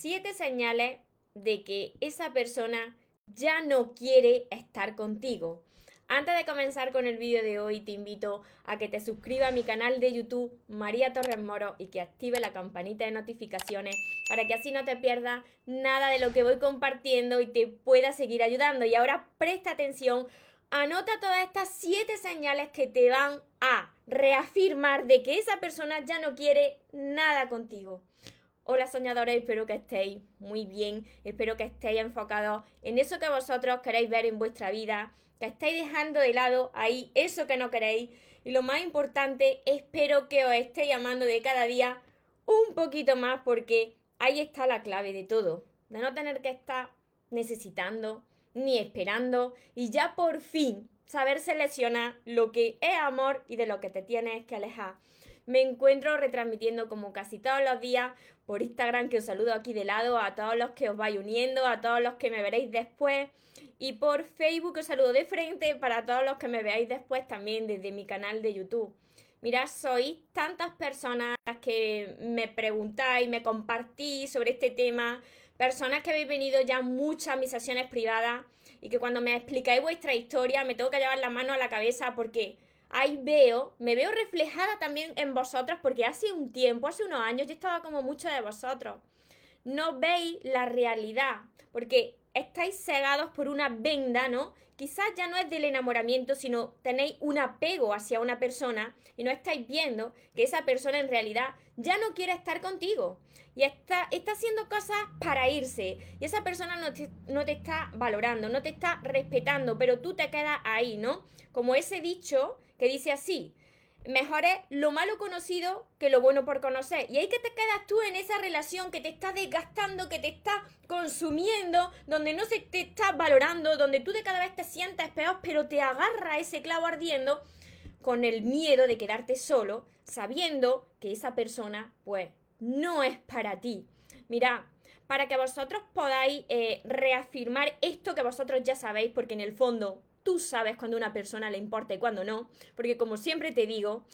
siete señales de que esa persona ya no quiere estar contigo. Antes de comenzar con el vídeo de hoy, te invito a que te suscribas a mi canal de YouTube María Torres Moro y que active la campanita de notificaciones para que así no te pierdas nada de lo que voy compartiendo y te pueda seguir ayudando. Y ahora presta atención, anota todas estas siete señales que te van a reafirmar de que esa persona ya no quiere nada contigo. Hola soñadores, espero que estéis muy bien, espero que estéis enfocados en eso que vosotros queréis ver en vuestra vida, que estáis dejando de lado ahí eso que no queréis. Y lo más importante, espero que os estéis llamando de cada día un poquito más porque ahí está la clave de todo, de no tener que estar necesitando ni esperando y ya por fin saber seleccionar lo que es amor y de lo que te tienes que alejar me encuentro retransmitiendo como casi todos los días por Instagram, que os saludo aquí de lado, a todos los que os vais uniendo, a todos los que me veréis después. Y por Facebook os saludo de frente para todos los que me veáis después también desde mi canal de YouTube. Mirad, sois tantas personas que me preguntáis, me compartís sobre este tema, personas que habéis venido ya muchas a mis sesiones privadas y que cuando me explicáis vuestra historia me tengo que llevar la mano a la cabeza porque ahí veo, me veo reflejada también en vosotros porque hace un tiempo, hace unos años, yo estaba como mucho de vosotros. No veis la realidad porque estáis cegados por una venda, ¿no? Quizás ya no es del enamoramiento, sino tenéis un apego hacia una persona y no estáis viendo que esa persona en realidad ya no quiere estar contigo y está, está haciendo cosas para irse y esa persona no te, no te está valorando, no te está respetando, pero tú te quedas ahí, ¿no? Como ese dicho que dice así, mejor es lo malo conocido que lo bueno por conocer. Y ahí que te quedas tú en esa relación que te está desgastando, que te está consumiendo, donde no se te está valorando, donde tú de cada vez te sientes peor, pero te agarra ese clavo ardiendo con el miedo de quedarte solo, sabiendo que esa persona, pues, no es para ti. Mira, para que vosotros podáis eh, reafirmar esto que vosotros ya sabéis, porque en el fondo tú sabes cuando una persona le importa y cuando no, porque como siempre te digo,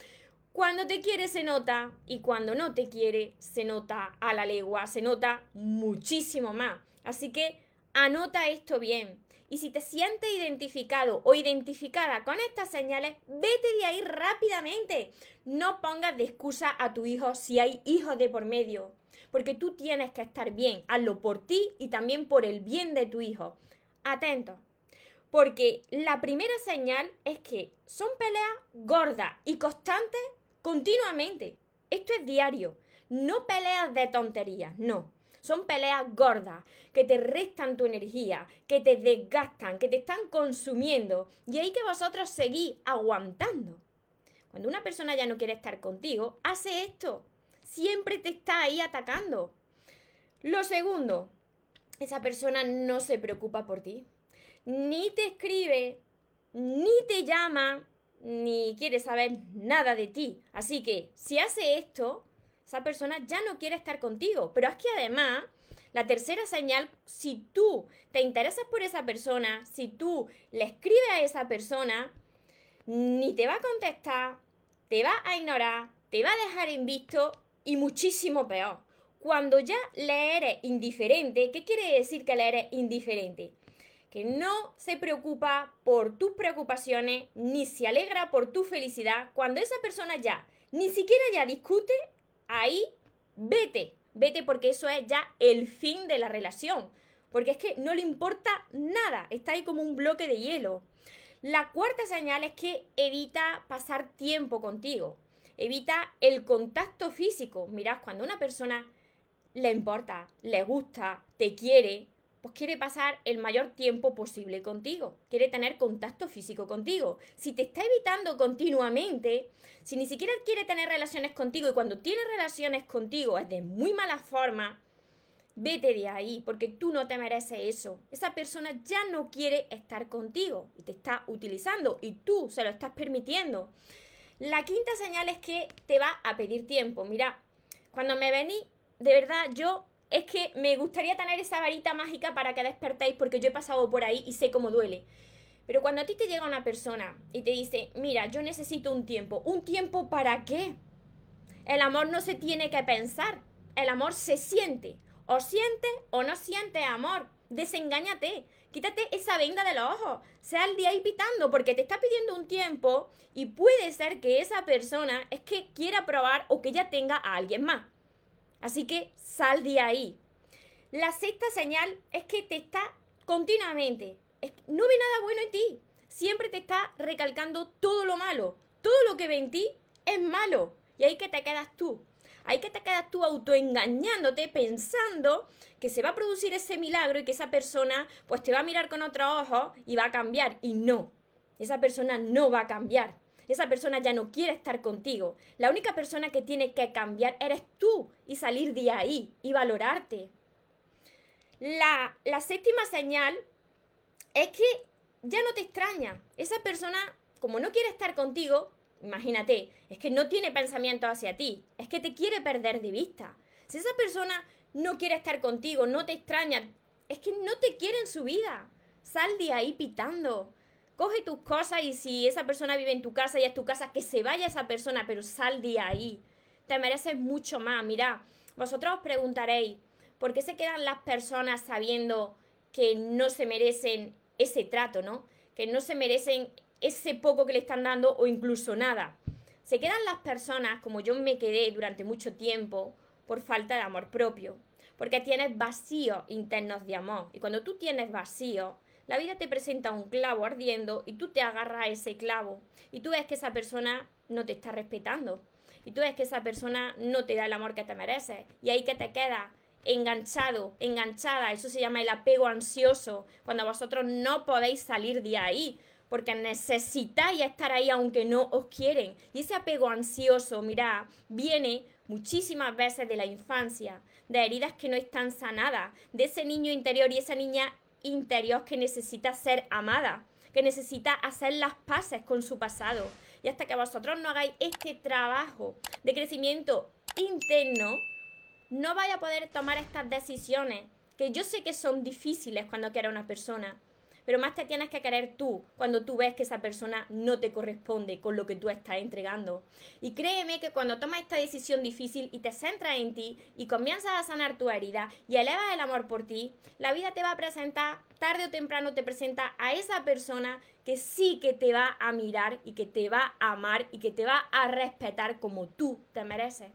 cuando te quiere se nota y cuando no te quiere se nota a la legua, se nota muchísimo más. Así que anota esto bien. Y si te sientes identificado o identificada con estas señales, vete de ahí rápidamente. No pongas de excusa a tu hijo si hay hijos de por medio, porque tú tienes que estar bien. Hazlo por ti y también por el bien de tu hijo. Atento. Porque la primera señal es que son peleas gordas y constantes continuamente. Esto es diario. No peleas de tonterías, no. Son peleas gordas que te restan tu energía, que te desgastan, que te están consumiendo. Y ahí que vosotros seguís aguantando. Cuando una persona ya no quiere estar contigo, hace esto. Siempre te está ahí atacando. Lo segundo, esa persona no se preocupa por ti ni te escribe, ni te llama, ni quiere saber nada de ti. Así que si hace esto, esa persona ya no quiere estar contigo. Pero es que además, la tercera señal, si tú te interesas por esa persona, si tú le escribes a esa persona, ni te va a contestar, te va a ignorar, te va a dejar invisto y muchísimo peor. Cuando ya le eres indiferente, ¿qué quiere decir que le eres indiferente? Que no se preocupa por tus preocupaciones ni se alegra por tu felicidad, cuando esa persona ya ni siquiera ya discute, ahí vete, vete porque eso es ya el fin de la relación, porque es que no le importa nada, está ahí como un bloque de hielo. La cuarta señal es que evita pasar tiempo contigo, evita el contacto físico. Mirad, cuando una persona le importa, le gusta, te quiere, pues quiere pasar el mayor tiempo posible contigo, quiere tener contacto físico contigo. Si te está evitando continuamente, si ni siquiera quiere tener relaciones contigo y cuando tiene relaciones contigo es de muy mala forma, vete de ahí porque tú no te mereces eso. Esa persona ya no quiere estar contigo y te está utilizando y tú se lo estás permitiendo. La quinta señal es que te va a pedir tiempo. Mira, cuando me vení, de verdad yo es que me gustaría tener esa varita mágica para que despertéis porque yo he pasado por ahí y sé cómo duele. Pero cuando a ti te llega una persona y te dice, mira, yo necesito un tiempo, ¿un tiempo para qué? El amor no se tiene que pensar, el amor se siente. O sientes o no sientes amor. Desengáñate. Quítate esa venda de los ojos. Sea el día ahí pitando porque te está pidiendo un tiempo y puede ser que esa persona es que quiera probar o que ya tenga a alguien más. Así que sal de ahí. La sexta señal es que te está continuamente, no ve nada bueno en ti. Siempre te está recalcando todo lo malo. Todo lo que ve en ti es malo. Y ahí que te quedas tú. Ahí que te quedas tú autoengañándote, pensando que se va a producir ese milagro y que esa persona pues te va a mirar con otros ojos y va a cambiar. Y no, esa persona no va a cambiar. Esa persona ya no quiere estar contigo. La única persona que tiene que cambiar eres tú y salir de ahí y valorarte. La, la séptima señal es que ya no te extraña. Esa persona, como no quiere estar contigo, imagínate, es que no tiene pensamiento hacia ti, es que te quiere perder de vista. Si esa persona no quiere estar contigo, no te extraña, es que no te quiere en su vida. Sal de ahí pitando. Coge tus cosas y si esa persona vive en tu casa y es tu casa, que se vaya esa persona, pero sal de ahí. Te mereces mucho más. Mira, vosotros os preguntaréis, ¿por qué se quedan las personas sabiendo que no se merecen ese trato, ¿no? Que no se merecen ese poco que le están dando o incluso nada. Se quedan las personas, como yo me quedé durante mucho tiempo, por falta de amor propio, porque tienes vacíos internos de amor. Y cuando tú tienes vacío, la vida te presenta un clavo ardiendo y tú te agarras a ese clavo y tú ves que esa persona no te está respetando y tú ves que esa persona no te da el amor que te mereces y ahí que te queda enganchado, enganchada, eso se llama el apego ansioso, cuando vosotros no podéis salir de ahí, porque necesitáis estar ahí aunque no os quieren. Y ese apego ansioso, mira, viene muchísimas veces de la infancia, de heridas que no están sanadas, de ese niño interior y esa niña interior que necesita ser amada, que necesita hacer las paces con su pasado. Y hasta que vosotros no hagáis este trabajo de crecimiento interno, no vaya a poder tomar estas decisiones, que yo sé que son difíciles cuando quieres una persona, pero más te tienes que querer tú cuando tú ves que esa persona no te corresponde con lo que tú estás entregando. Y créeme que cuando tomas esta decisión difícil y te centras en ti y comienzas a sanar tu herida y elevas el amor por ti, la vida te va a presentar, tarde o temprano te presenta a esa persona que sí que te va a mirar y que te va a amar y que te va a respetar como tú te mereces.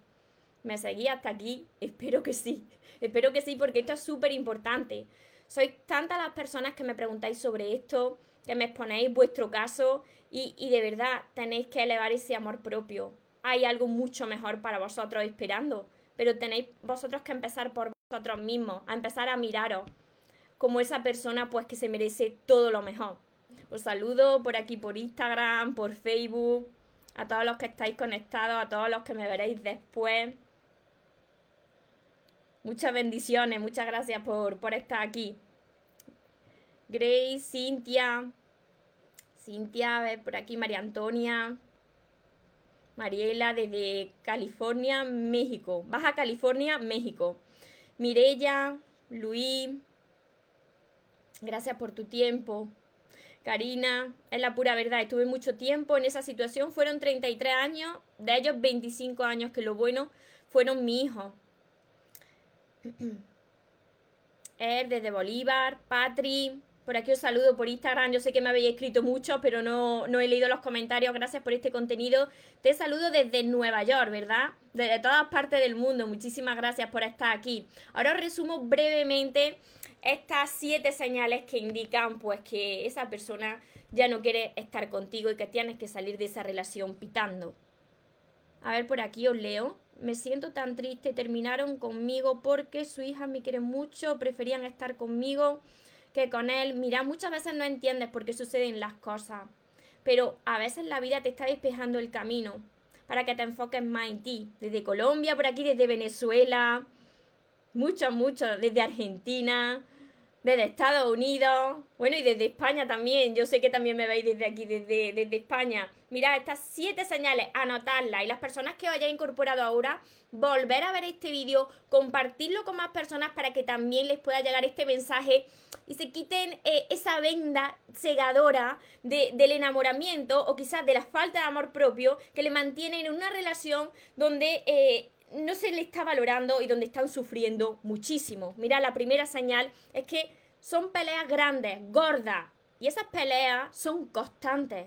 ¿Me seguí hasta aquí? Espero que sí. Espero que sí, porque esto es súper importante. Sois tantas las personas que me preguntáis sobre esto, que me exponéis vuestro caso y, y de verdad tenéis que elevar ese amor propio. Hay algo mucho mejor para vosotros esperando, pero tenéis vosotros que empezar por vosotros mismos, a empezar a miraros como esa persona pues que se merece todo lo mejor. Os saludo por aquí por Instagram, por Facebook, a todos los que estáis conectados, a todos los que me veréis después. Muchas bendiciones, muchas gracias por, estar aquí. Grace, Cintia, Cintia, a ver, por aquí María Antonia, Mariela desde California, México, Baja California, México. Mirella, Luis, gracias por tu tiempo. Karina, es la pura verdad, estuve mucho tiempo en esa situación, fueron 33 años, de ellos 25 años, que lo bueno fueron mi hijo. Er, desde Bolívar, Patri, por aquí os saludo por Instagram. Yo sé que me habéis escrito mucho, pero no, no, he leído los comentarios. Gracias por este contenido. Te saludo desde Nueva York, ¿verdad? Desde todas partes del mundo. Muchísimas gracias por estar aquí. Ahora os resumo brevemente estas siete señales que indican pues que esa persona ya no quiere estar contigo y que tienes que salir de esa relación pitando. A ver, por aquí os leo me siento tan triste, terminaron conmigo porque su hija me quiere mucho, preferían estar conmigo que con él. Mira, muchas veces no entiendes por qué suceden las cosas, pero a veces la vida te está despejando el camino para que te enfoques más en ti. Desde Colombia, por aquí, desde Venezuela, mucho, mucho, desde Argentina, desde Estados Unidos, bueno, y desde España también. Yo sé que también me veis desde aquí, desde, desde España. Mirad, estas siete señales, anotarlas. Y las personas que os hayáis incorporado ahora, volver a ver este vídeo, compartirlo con más personas para que también les pueda llegar este mensaje y se quiten eh, esa venda cegadora del enamoramiento o quizás de la falta de amor propio que le mantienen en una relación donde... Eh, no se le está valorando y donde están sufriendo muchísimo. Mira, la primera señal es que son peleas grandes, gordas, y esas peleas son constantes.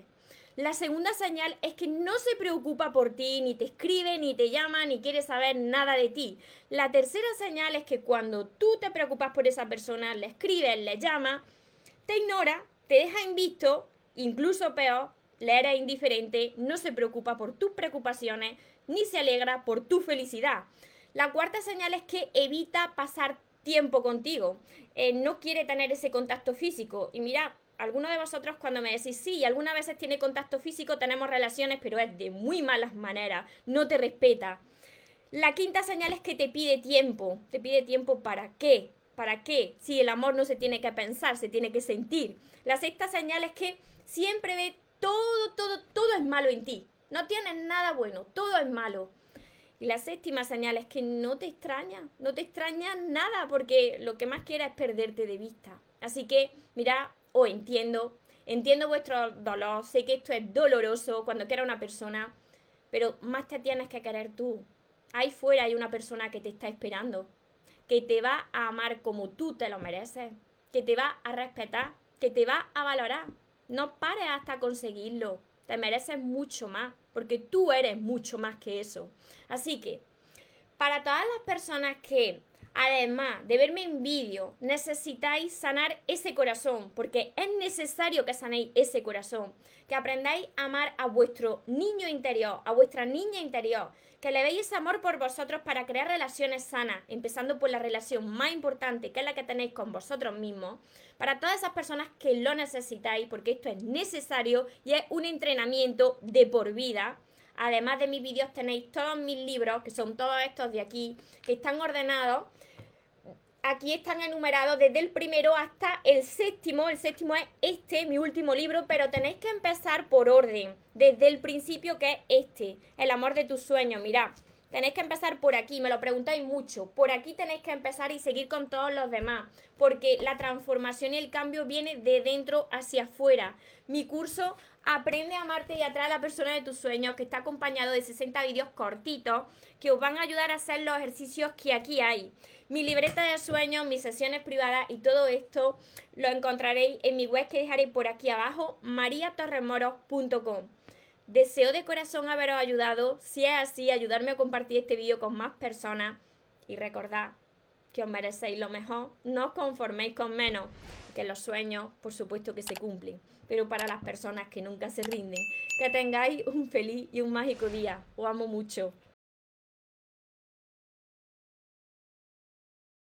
La segunda señal es que no se preocupa por ti, ni te escribe, ni te llama, ni quiere saber nada de ti. La tercera señal es que cuando tú te preocupas por esa persona, le escribes, le llamas, te ignora, te deja invisto, incluso peor, le eres indiferente, no se preocupa por tus preocupaciones, ni se alegra por tu felicidad. La cuarta señal es que evita pasar tiempo contigo, eh, no quiere tener ese contacto físico. Y mira, algunos de vosotros cuando me decís, sí, algunas veces tiene contacto físico, tenemos relaciones, pero es de muy malas maneras, no te respeta. La quinta señal es que te pide tiempo. ¿Te pide tiempo para qué? ¿Para qué? Si el amor no se tiene que pensar, se tiene que sentir. La sexta señal es que siempre ve todo, todo, todo es malo en ti. No tienes nada bueno, todo es malo. Y la séptima señal es que no te extraña, no te extraña nada porque lo que más quiere es perderte de vista. Así que, mira, os entiendo, entiendo vuestro dolor, sé que esto es doloroso cuando quiera una persona, pero más te tienes que querer tú. Ahí fuera hay una persona que te está esperando, que te va a amar como tú te lo mereces, que te va a respetar, que te va a valorar. No pares hasta conseguirlo. Te mereces mucho más, porque tú eres mucho más que eso. Así que, para todas las personas que Además de verme en vídeo, necesitáis sanar ese corazón, porque es necesario que sanéis ese corazón, que aprendáis a amar a vuestro niño interior, a vuestra niña interior, que le veis amor por vosotros para crear relaciones sanas, empezando por la relación más importante, que es la que tenéis con vosotros mismos, para todas esas personas que lo necesitáis, porque esto es necesario y es un entrenamiento de por vida. Además de mis vídeos tenéis todos mis libros, que son todos estos de aquí, que están ordenados aquí están enumerados desde el primero hasta el séptimo. El séptimo es este, mi último libro, pero tenéis que empezar por orden, desde el principio que es este, El amor de tus sueños. Mirad, tenéis que empezar por aquí, me lo preguntáis mucho. Por aquí tenéis que empezar y seguir con todos los demás, porque la transformación y el cambio viene de dentro hacia afuera. Mi curso Aprende a amarte y atraer a la persona de tus sueños, que está acompañado de 60 vídeos cortitos que os van a ayudar a hacer los ejercicios que aquí hay. Mi libreta de sueños, mis sesiones privadas y todo esto lo encontraréis en mi web que dejaré por aquí abajo, mariatorremoros.com. Deseo de corazón haberos ayudado. Si es así, ayudarme a compartir este vídeo con más personas. Y recordad que os merecéis lo mejor. No os conforméis con menos. Que los sueños, por supuesto que se cumplen. Pero para las personas que nunca se rinden. Que tengáis un feliz y un mágico día. Os amo mucho.